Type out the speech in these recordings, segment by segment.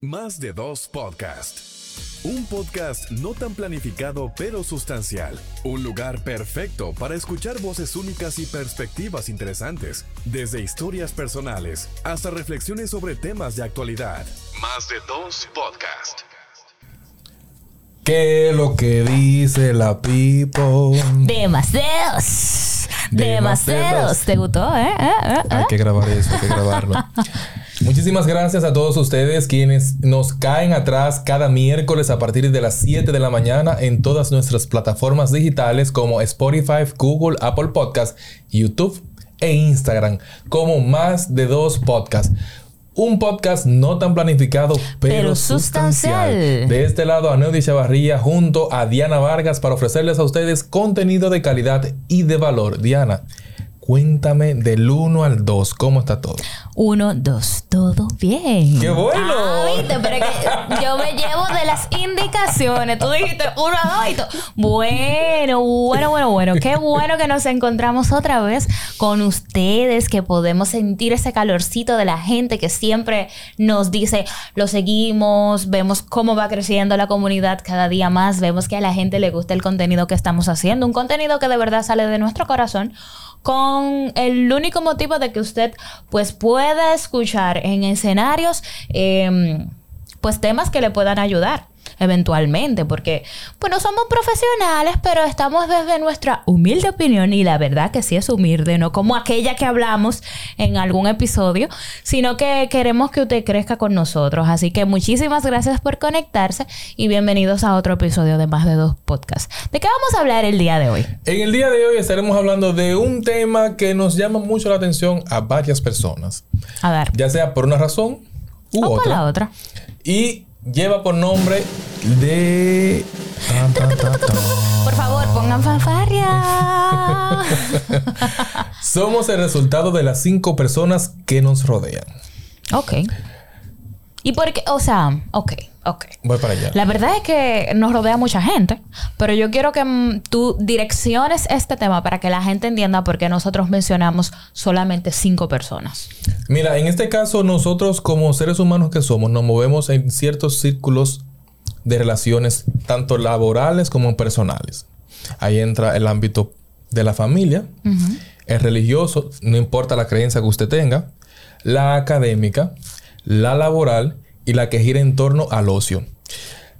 Más de dos podcast. Un podcast no tan planificado pero sustancial. Un lugar perfecto para escuchar voces únicas y perspectivas interesantes, desde historias personales hasta reflexiones sobre temas de actualidad. Más de dos podcast. ¿Qué es lo que dice la people? Demasiados. Demasiados. ¿Te gustó, eh? eh, eh, Hay eh? que grabar eso, hay que grabarlo. Muchísimas gracias a todos ustedes quienes nos caen atrás cada miércoles a partir de las 7 de la mañana en todas nuestras plataformas digitales como Spotify, Google, Apple Podcast, YouTube e Instagram como más de dos podcasts. Un podcast no tan planificado, pero, Pero sustancial. sustancial. De este lado, a Neody Chavarría junto a Diana Vargas para ofrecerles a ustedes contenido de calidad y de valor. Diana, cuéntame del 1 al 2, ¿cómo está todo? Uno, dos, todo bien. ¡Qué bueno! Ah, viste, pero es que yo me llevo de las indicaciones. Tú dijiste uno, dos y todo. Bueno, bueno, bueno, bueno. Qué bueno que nos encontramos otra vez con ustedes, que podemos sentir ese calorcito de la gente que siempre nos dice, lo seguimos, vemos cómo va creciendo la comunidad cada día más, vemos que a la gente le gusta el contenido que estamos haciendo, un contenido que de verdad sale de nuestro corazón con el único motivo de que usted pues pueda escuchar en escenarios eh, pues temas que le puedan ayudar eventualmente porque pues no somos profesionales pero estamos desde nuestra humilde opinión y la verdad que sí es humilde no como aquella que hablamos en algún episodio sino que queremos que usted crezca con nosotros. Así que muchísimas gracias por conectarse y bienvenidos a otro episodio de más de dos podcasts. ¿de qué vamos a hablar el día de hoy? En el día de hoy estaremos hablando de un tema que nos llama mucho la atención a varias personas, a ver. Ya sea por una razón u o por la otra. Y lleva por nombre de... Tan, tan, tan, tan. Por favor, pongan fanfarria. Somos el resultado de las cinco personas que nos rodean. ok. ¿Y por qué? O sea, ok, ok. Voy para allá. La verdad es que nos rodea mucha gente, pero yo quiero que mm, tú direcciones este tema para que la gente entienda por qué nosotros mencionamos solamente cinco personas. Mira, en este caso nosotros como seres humanos que somos nos movemos en ciertos círculos de relaciones tanto laborales como personales. Ahí entra el ámbito de la familia, el religioso, no importa la creencia que usted tenga, la académica, la laboral y la que gira en torno al ocio.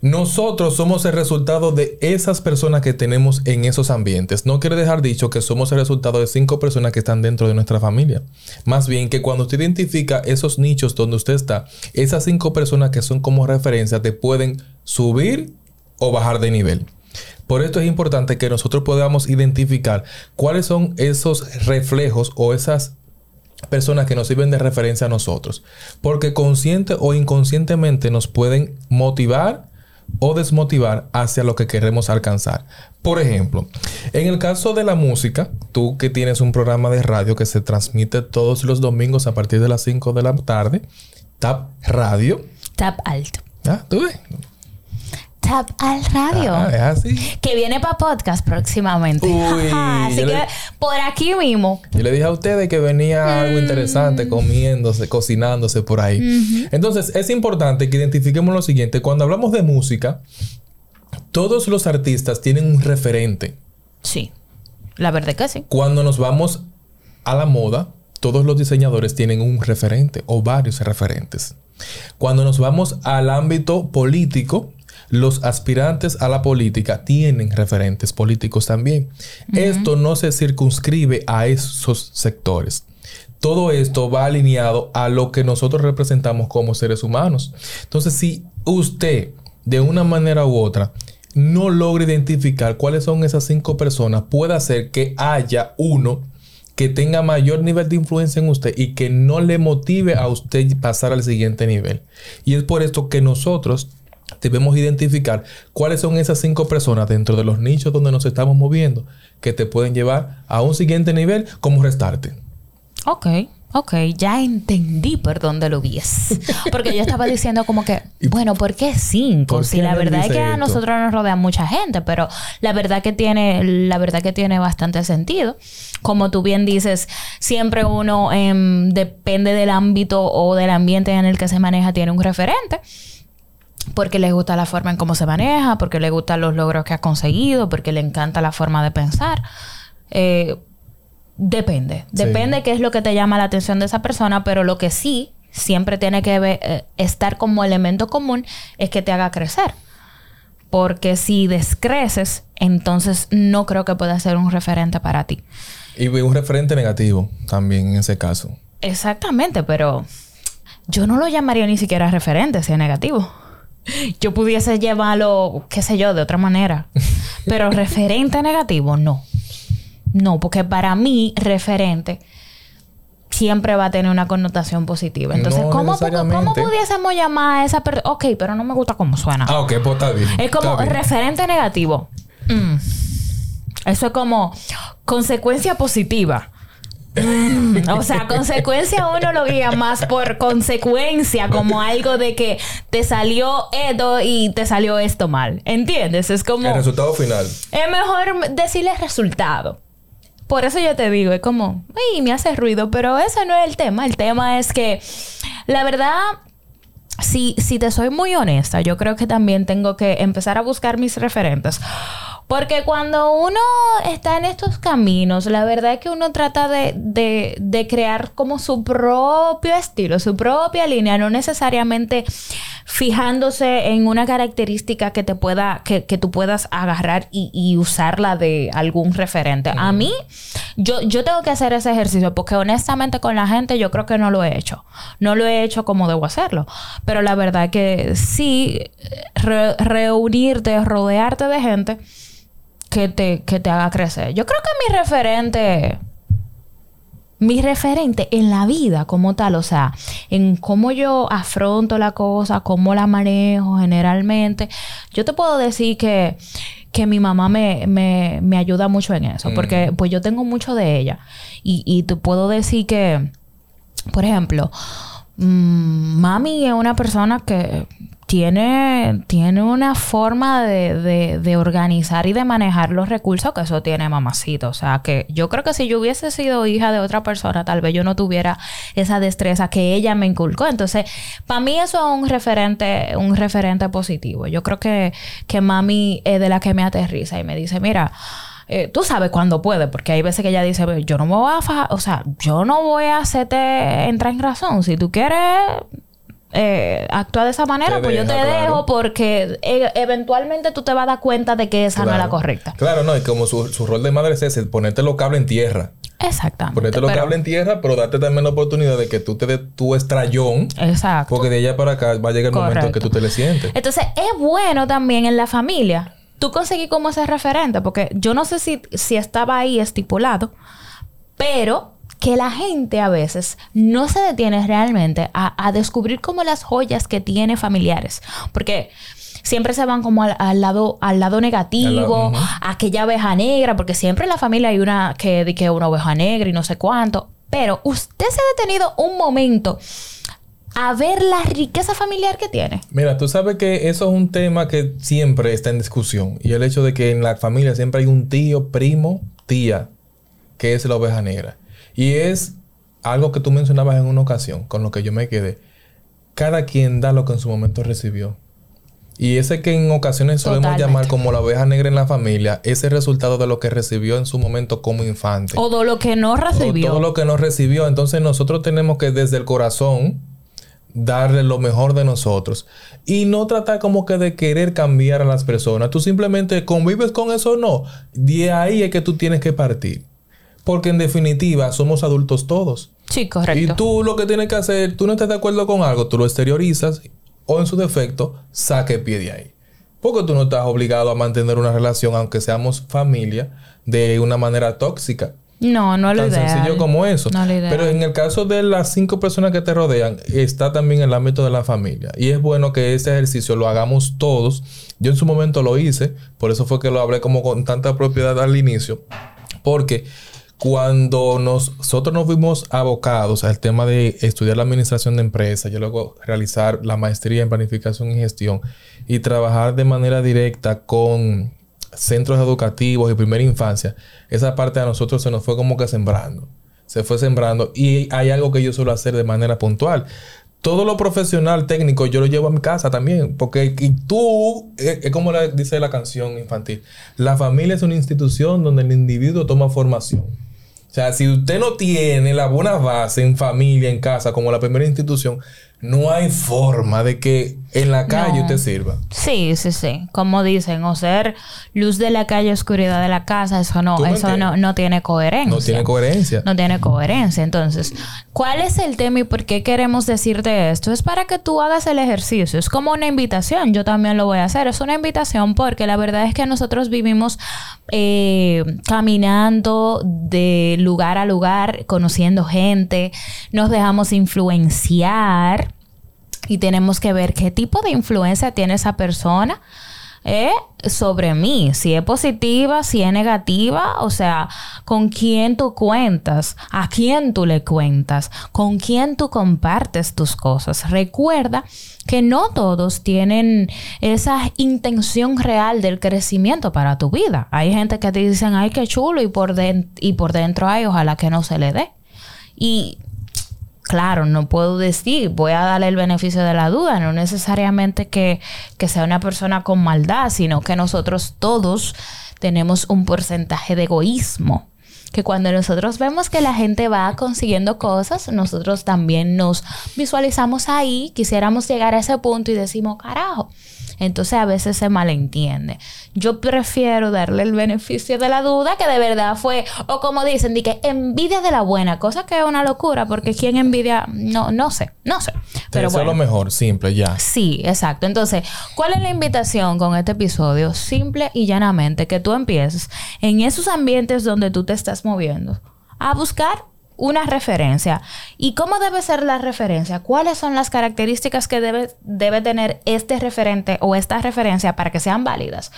Nosotros somos el resultado de esas personas que tenemos en esos ambientes. No quiere dejar dicho que somos el resultado de cinco personas que están dentro de nuestra familia. Más bien que cuando usted identifica esos nichos donde usted está, esas cinco personas que son como referencia te pueden subir o bajar de nivel. Por esto es importante que nosotros podamos identificar cuáles son esos reflejos o esas personas que nos sirven de referencia a nosotros. Porque consciente o inconscientemente nos pueden motivar o desmotivar hacia lo que queremos alcanzar. Por ejemplo, en el caso de la música, tú que tienes un programa de radio que se transmite todos los domingos a partir de las 5 de la tarde, Tap Radio. Tap alto. ¿Ah? ¿Tú ves? Al radio. Ah, es así. Que viene para podcast próximamente. Uy, Así que le- por aquí mismo. Yo le dije a ustedes que venía algo interesante comiéndose, cocinándose por ahí. Entonces, es importante que identifiquemos lo siguiente. Cuando hablamos de música, todos los artistas tienen un referente. Sí. La verdad que sí. Cuando nos vamos a la moda, todos los diseñadores tienen un referente o varios referentes. Cuando nos vamos al ámbito político, los aspirantes a la política tienen referentes políticos también. Esto no se circunscribe a esos sectores. Todo esto va alineado a lo que nosotros representamos como seres humanos. Entonces, si usted, de una manera u otra, no logra identificar cuáles son esas cinco personas, puede hacer que haya uno que tenga mayor nivel de influencia en usted y que no le motive a usted pasar al siguiente nivel. Y es por esto que nosotros debemos identificar cuáles son esas cinco personas dentro de los nichos donde nos estamos moviendo que te pueden llevar a un siguiente nivel como restarte. Ok. Ok, ya entendí por dónde lo vies. Porque yo estaba diciendo como que, bueno, ¿por qué cinco? ¿Por Si la verdad es que a nosotros nos rodea mucha gente, pero la verdad que tiene, la verdad que tiene bastante sentido. Como tú bien dices, siempre uno em, depende del ámbito o del ambiente en el que se maneja, tiene un referente. Porque le gusta la forma en cómo se maneja, porque le gustan los logros que ha conseguido, porque le encanta la forma de pensar. Eh, Depende. Sí. Depende qué es lo que te llama la atención de esa persona, pero lo que sí siempre tiene que ver- eh, estar como elemento común es que te haga crecer. Porque si descreces, entonces no creo que pueda ser un referente para ti. Y un referente negativo también en ese caso. Exactamente, pero yo no lo llamaría ni siquiera referente si es negativo. Yo pudiese llevarlo, qué sé yo, de otra manera. Pero referente negativo, no. No, porque para mí, referente siempre va a tener una connotación positiva. Entonces, No ¿cómo. ¿cómo pudiésemos llamar a esa persona? Ok, pero no me gusta cómo suena. Ah, ok, pues está bien. Es como bien. referente negativo. Mm. Eso es como consecuencia positiva. Mm. O sea, consecuencia uno lo guía más por consecuencia, como algo de que te salió esto y te salió esto mal. ¿Entiendes? Es como... El resultado final. Es mejor decirle resultado. Por eso yo te digo, es como, uy, me hace ruido, pero ese no es el tema. El tema es que, la verdad, si, si te soy muy honesta, yo creo que también tengo que empezar a buscar mis referentes. Porque cuando uno está en estos caminos, la verdad es que uno trata de, de- de crear como su propio estilo, su propia línea, no necesariamente fijándose en una característica que te pueda, que, que tú puedas agarrar y, y usarla de algún referente. A mí, yo, yo tengo que hacer ese ejercicio porque honestamente con la gente yo creo que no lo he hecho. No lo he hecho como debo hacerlo. Pero la verdad que sí, re- reunirte, rodearte de gente que te, que te haga crecer. Yo creo que mi referente, mi referente en la vida como tal, o sea, en cómo yo afronto la cosa, cómo la manejo generalmente, yo te puedo decir que, que mi mamá me, me, me ayuda mucho en eso, porque pues yo tengo mucho de ella. Y, y te puedo decir que, por ejemplo, mm, mami es una persona que tiene, tiene una forma de, de- de organizar y de manejar los recursos que eso tiene mamacita. O sea, que yo creo que si yo hubiese sido hija de otra persona, tal vez yo no tuviera esa destreza que ella me inculcó. Entonces, para mí eso es un referente, un referente positivo. Yo creo que, que mami es de la que me aterriza y me dice, mira, eh, tú sabes cuándo puede, porque hay veces que ella dice, yo no me voy a fajar, o sea, yo no voy a hacerte entrar en razón. Si tú quieres eh, actuar de esa manera, Te pues yo te claro. dejo porque e- eventualmente tú te vas a dar cuenta de que esa no es la correcta. Claro, no, y como su, su rol de madre es ese, ponerte los cables en tierra. Exactamente. Ponerte los cables en tierra, pero darte también la oportunidad de que tú te des tu estrellón. Exacto. Porque de allá para acá va a llegar el momento Correcto. que tú te le sientes. Entonces, es bueno también en la familia tú conseguir como ese referente, porque yo no sé si, si estaba ahí estipulado, pero que la gente a veces no se detiene realmente a, a descubrir como las joyas que tiene familiares, porque siempre se van como al, al lado al lado negativo, lado, aquella oveja negra, porque siempre en la familia hay una que que una oveja negra y no sé cuánto, pero usted se ha detenido un momento a ver la riqueza familiar que tiene. Mira, tú sabes que eso es un tema que siempre está en discusión. Y el hecho de que en la familia siempre hay un tío, primo, tía, que es la oveja negra. Y es algo que tú mencionabas en una ocasión, con lo que yo me quedé. Cada quien da lo que en su momento recibió. Y ese que en ocasiones solemos Totalmente. llamar como la oveja negra en la familia, es el resultado de lo que recibió en su momento como infante. O de lo que no O recibió. todo lo que no recibió. Entonces nosotros tenemos que desde el corazón darle lo mejor de nosotros. Y no tratar como que de querer cambiar a las personas. Tú simplemente convives con eso o no. De ahí es que tú tienes que partir. Porque en definitiva somos adultos todos. Sí, correcto. Y tú lo que tienes que hacer, tú no estás de acuerdo con algo, tú lo exteriorizas o en su defecto, saque pie de ahí. Porque tú no estás obligado a mantener una relación, aunque seamos familia, de una manera tóxica. No, no lo Tan ideal. sencillo como eso. No. Pero en el caso de las cinco personas que te rodean, está también el ámbito de la familia. Y es bueno que ese ejercicio lo hagamos todos. Yo en su momento lo hice, por eso fue que lo hablé como con tanta propiedad al inicio. Porque cuando nosotros nos vimos abocados al tema de estudiar la administración de empresas, yo luego realizar la maestría en planificación y gestión y trabajar de manera directa con centros educativos y primera infancia, esa parte a nosotros se nos fue como que sembrando. Se fue sembrando y hay algo que yo suelo hacer de manera puntual todo lo profesional técnico yo lo llevo a mi casa también. Porque y tú, eh, es, como dice la canción infantil, la familia es una institución donde el individuo toma formación. Sea, si usted no tiene la buena base en familia, en casa, como la primera institución, no hay forma de que en la calle usted sirva. Sí, sí, sí. Como dicen, o ser luz de la calle, oscuridad de la casa, eso no, eso no, no, tiene coherencia. No tiene coherencia. No tiene coherencia. Entonces, ¿cuál es el tema y por qué queremos decirte esto? Es para que tú hagas el ejercicio. Es como una invitación. Yo también lo voy a hacer. Es una invitación porque la verdad es que nosotros vivimos eh, caminando de lugar a lugar, conociendo gente, nos dejamos influenciar y tenemos que ver qué tipo de influencia tiene esa persona eh, sobre mí, si es positiva, si es negativa, o sea, con quién tú cuentas, a quién tú le cuentas, con quién tú compartes tus cosas. Recuerda que no todos tienen esa intención real del crecimiento para tu vida. Hay gente que te dicen, ay, qué chulo, y por, y por dentro hay, ojalá que no se le dé. Y claro, no puedo decir, voy a darle el beneficio de la duda, no necesariamente que, que sea una persona con maldad, sino que nosotros todos tenemos un porcentaje de egoísmo que cuando nosotros vemos que la gente va consiguiendo cosas, nosotros también nos visualizamos ahí, quisiéramos llegar a ese punto y decimos, carajo, entonces a veces se malentiende. Yo prefiero darle el beneficio de la duda que de verdad fue, o como dicen, de que envidia de la buena, cosa que es una locura, porque quien envidia, no, no sé, no sé. Pero bueno. lo mejor, simple, ya. Sí, exacto. Entonces, ¿cuál es la invitación con este episodio? Simple y llanamente, que tú empieces en esos ambientes donde tú te estás moviendo a buscar una referencia. ¿Y cómo debe ser la referencia? ¿Cuáles son las características que debe, debe tener este referente o esta referencia para que sean válidas?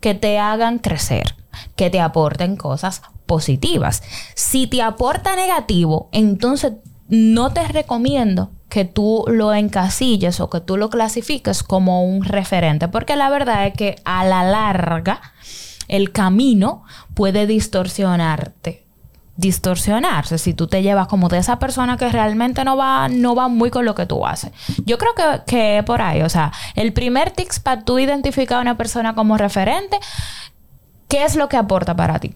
Que te hagan crecer, que te aporten cosas positivas. Si te aporta negativo, entonces no te recomiendo que tú lo encasilles o que tú lo clasifiques como un referente, porque la verdad es que a la larga el camino puede distorsionarte distorsionarse si tú te llevas como de esa persona que realmente no va, no va muy con lo que tú haces. Yo creo que, que por ahí, o sea, el primer tips para tú identificar a una persona como referente, ¿qué es lo que aporta para ti?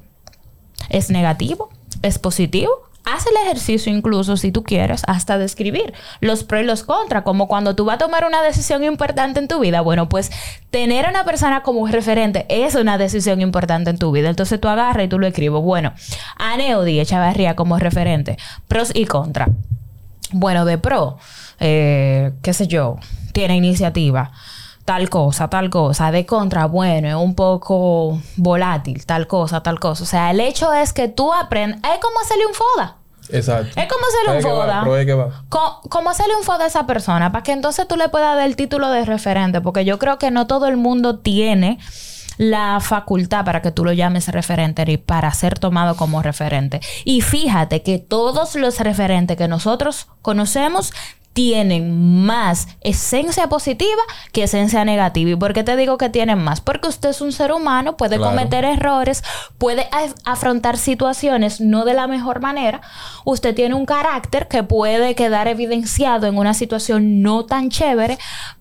¿Es negativo? ¿Es positivo? Haz el ejercicio incluso, si tú quieres, hasta describir los pros y los contras, como cuando tú vas a tomar una decisión importante en tu vida. Bueno, pues tener a una persona como referente es una decisión importante en tu vida. Entonces tú agarras y tú lo escribes. Bueno, a Neody Echavarría como referente, pros y contras. Bueno, de pro, eh, qué sé yo, tiene iniciativa tal cosa, tal cosa, de contra, bueno, es un poco volátil, tal cosa, tal cosa. O sea, el hecho es que tú aprendes, es como hacerle un foda. Exacto. Es como hacerle un foda. Como hacerle un foda a esa persona, para que entonces tú le puedas dar el título de referente, porque yo creo que no todo el mundo tiene la facultad para que tú lo llames referente y para ser tomado como referente. Y fíjate que todos los referentes que nosotros conocemos tienen más esencia positiva que esencia negativa. ¿Y por qué te digo que tienen más? Porque usted es un ser humano, puede cometer errores, puede afrontar situaciones no de la mejor manera. Usted tiene un carácter que puede quedar evidenciado en una situación no tan chévere,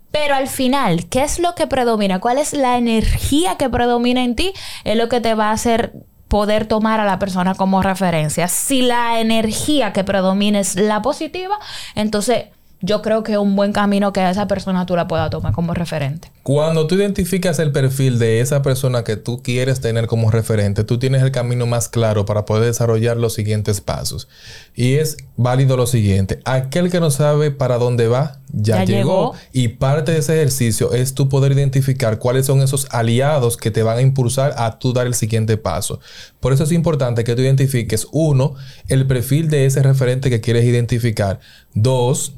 pero al final, ¿qué es lo que predomina? ¿Cuál es la energía que predomina en ti? Es lo que te va a hacer poder tomar a la persona como referencia. Si la energía que predomina es la positiva, entonces yo creo que es un buen camino que a esa persona tú la puedas tomar como referente. Cuando tú identificas el perfil de esa persona que tú quieres tener como referente, tú tienes el camino más claro para poder desarrollar los siguientes pasos. Y es válido lo siguiente, aquel que no sabe para dónde va, ya, llegó. Y parte de ese ejercicio es tú poder identificar cuáles son esos aliados que te van a impulsar a tú dar el siguiente paso. Por eso es importante que tú identifiques, uno, el perfil de ese referente que quieres identificar. Dos,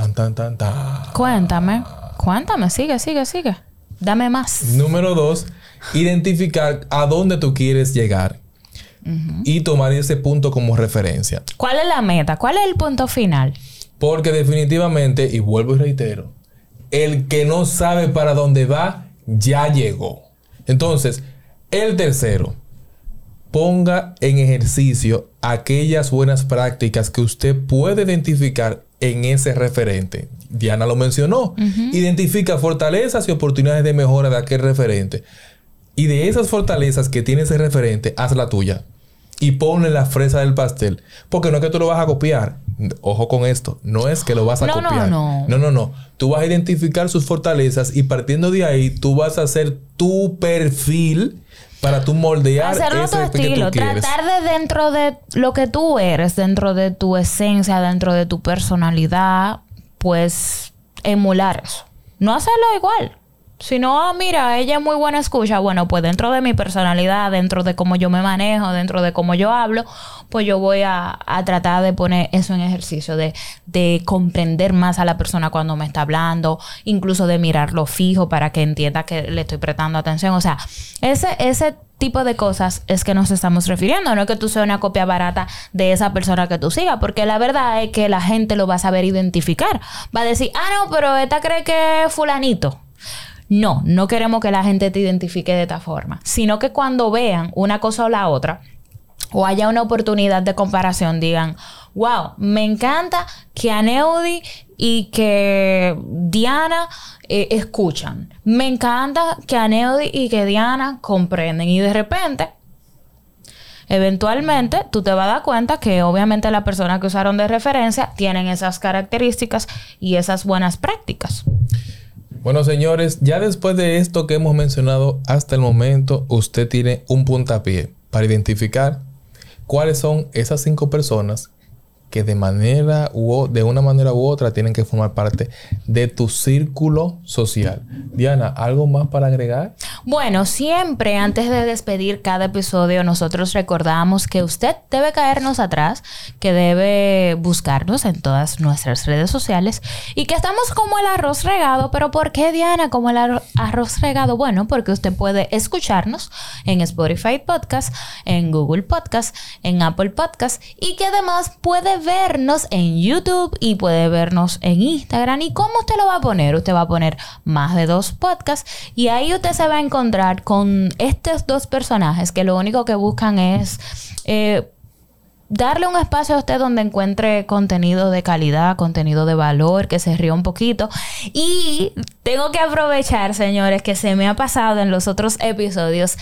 Tan, tan, tan, tan. Cuéntame, cuéntame, sigue, sigue, sigue. Dame más. Número dos, identificar a dónde tú quieres llegar. y tomar ese punto como referencia. ¿Cuál es la meta? ¿Cuál es el punto final? Porque definitivamente, y vuelvo y reitero, el que no sabe para dónde va, ya llegó. Entonces, el tercero, ponga en ejercicio aquellas buenas prácticas que usted puede identificar en ese referente. Diana lo mencionó. Identifica fortalezas y oportunidades de mejora de aquel referente. Y de esas fortalezas que tiene ese referente, haz la tuya. Y ponle la fresa del pastel. Porque no es que tú lo vas a copiar. Ojo con esto. No es que lo vas a copiar. No, no. No, no, no. Tú vas a identificar sus fortalezas y partiendo de ahí, tú vas a hacer tu perfil para tú moldear Hacerlo ese tu estilo. que tú quieres. Tratar de dentro de lo que tú eres, dentro de tu esencia, dentro de tu personalidad, pues emular eso. No hacerlo igual. Si no, mira, ella es muy buena escucha. Bueno, pues dentro de mi personalidad, dentro de cómo yo me manejo, dentro de cómo yo hablo, pues yo voy a, a tratar de poner eso en ejercicio, de, de comprender más a la persona cuando me está hablando, incluso de mirarlo fijo para que entienda que le estoy prestando atención. O sea, ese, ese tipo de cosas es que nos estamos refiriendo. No es que tú seas una copia barata de esa persona que tú sigas, porque la verdad es que la gente lo va a saber identificar. Va a decir, ah, no, pero esta cree que es fulanito. No, no queremos que la gente te identifique de esta forma, sino que cuando vean una cosa o la otra, o haya una oportunidad de comparación, digan, wow, me encanta que Aneudi y que Diana eh, escuchan. Me encanta que Aneudi y que Diana comprenden. Y de repente, eventualmente, tú te vas a dar cuenta que obviamente las personas que usaron de referencia tienen esas características y esas buenas prácticas. Bueno, señores, ya después de esto que hemos mencionado hasta el momento, usted tiene un puntapié para identificar cuáles son esas cinco personas que de manera u de una manera u otra tienen que formar parte de tu círculo social. Diana, ¿algo más para agregar? Bueno, siempre antes de despedir cada episodio, nosotros recordamos que usted debe caernos atrás, que debe buscarnos en todas nuestras redes sociales y que estamos como el arroz regado. Pero ¿por qué, Diana, como el arro- arroz regado? Bueno, porque usted puede escucharnos en Spotify Podcast, en Google Podcast, en Apple Podcast y que además puede vernos en YouTube y puede vernos en Instagram. ¿Y cómo usted lo va a poner? Usted va a poner más de dos podcasts y ahí usted se va a encontrar con estos dos personajes que lo único que buscan es eh, darle un espacio a usted donde encuentre contenido de calidad, contenido de valor, que se ría un poquito. Y tengo que aprovechar, señores, que se me ha pasado en los otros episodios.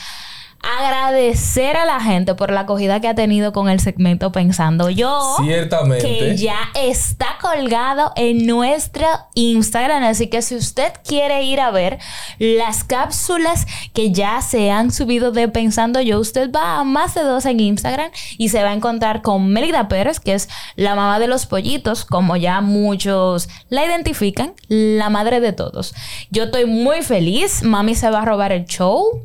Agradecer a la gente por la acogida que ha tenido con el segmento Pensando Yo. Ciertamente. Que ya está colgado en nuestro Instagram. Así que si usted quiere ir a ver las cápsulas que ya se han subido de Pensando Yo, usted va a más de dos en Instagram y se va a encontrar con Melida Pérez, que es la mamá de los pollitos, como ya muchos la identifican, la madre de todos. Yo estoy muy feliz. Mami se va a robar el show.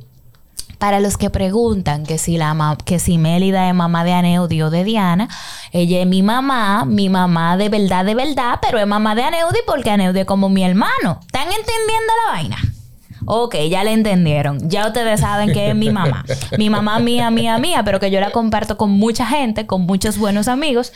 Para los que preguntan que si la que si Mélida es mamá de Aneudi o de Diana, ella es mi mamá, mi mamá de verdad, de verdad, pero es mamá de Aneudi porque Aneudi es como mi hermano. ¿Están entendiendo la vaina? Ok, ya le entendieron. Ya ustedes saben que es mi mamá. Mi mamá mía, mía, mía, pero que yo la comparto con mucha gente, con muchos buenos amigos,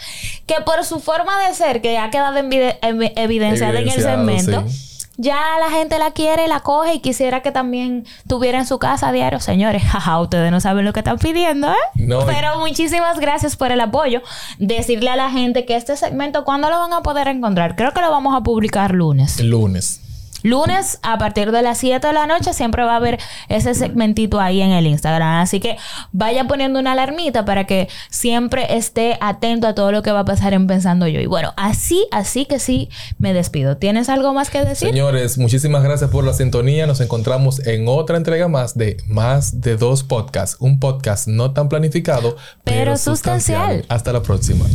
que por su forma de ser, que ha quedado evidenciada en el segmento, sí. Ya la gente la quiere, la coge y quisiera que también tuviera en su casa a diario. Señores, jaja, ustedes no saben lo que están pidiendo, ¿eh? No. Pero muchísimas gracias por el apoyo. Decirle a la gente que este segmento, ¿cuándo lo van a poder encontrar? Creo que lo vamos a publicar lunes. El lunes. Lunes a partir de las 7 de la noche siempre va a haber ese segmentito ahí en el Instagram. Así que vaya poniendo una alarmita para que siempre esté atento a todo lo que va a pasar en Pensando Yo. Y bueno, así, así que sí, me despido. ¿Tienes algo más que decir? Señores, muchísimas gracias por la sintonía. Nos encontramos en otra entrega más de Más de Dos Podcasts. Un podcast no tan planificado, Pero sustancial. Hasta la próxima.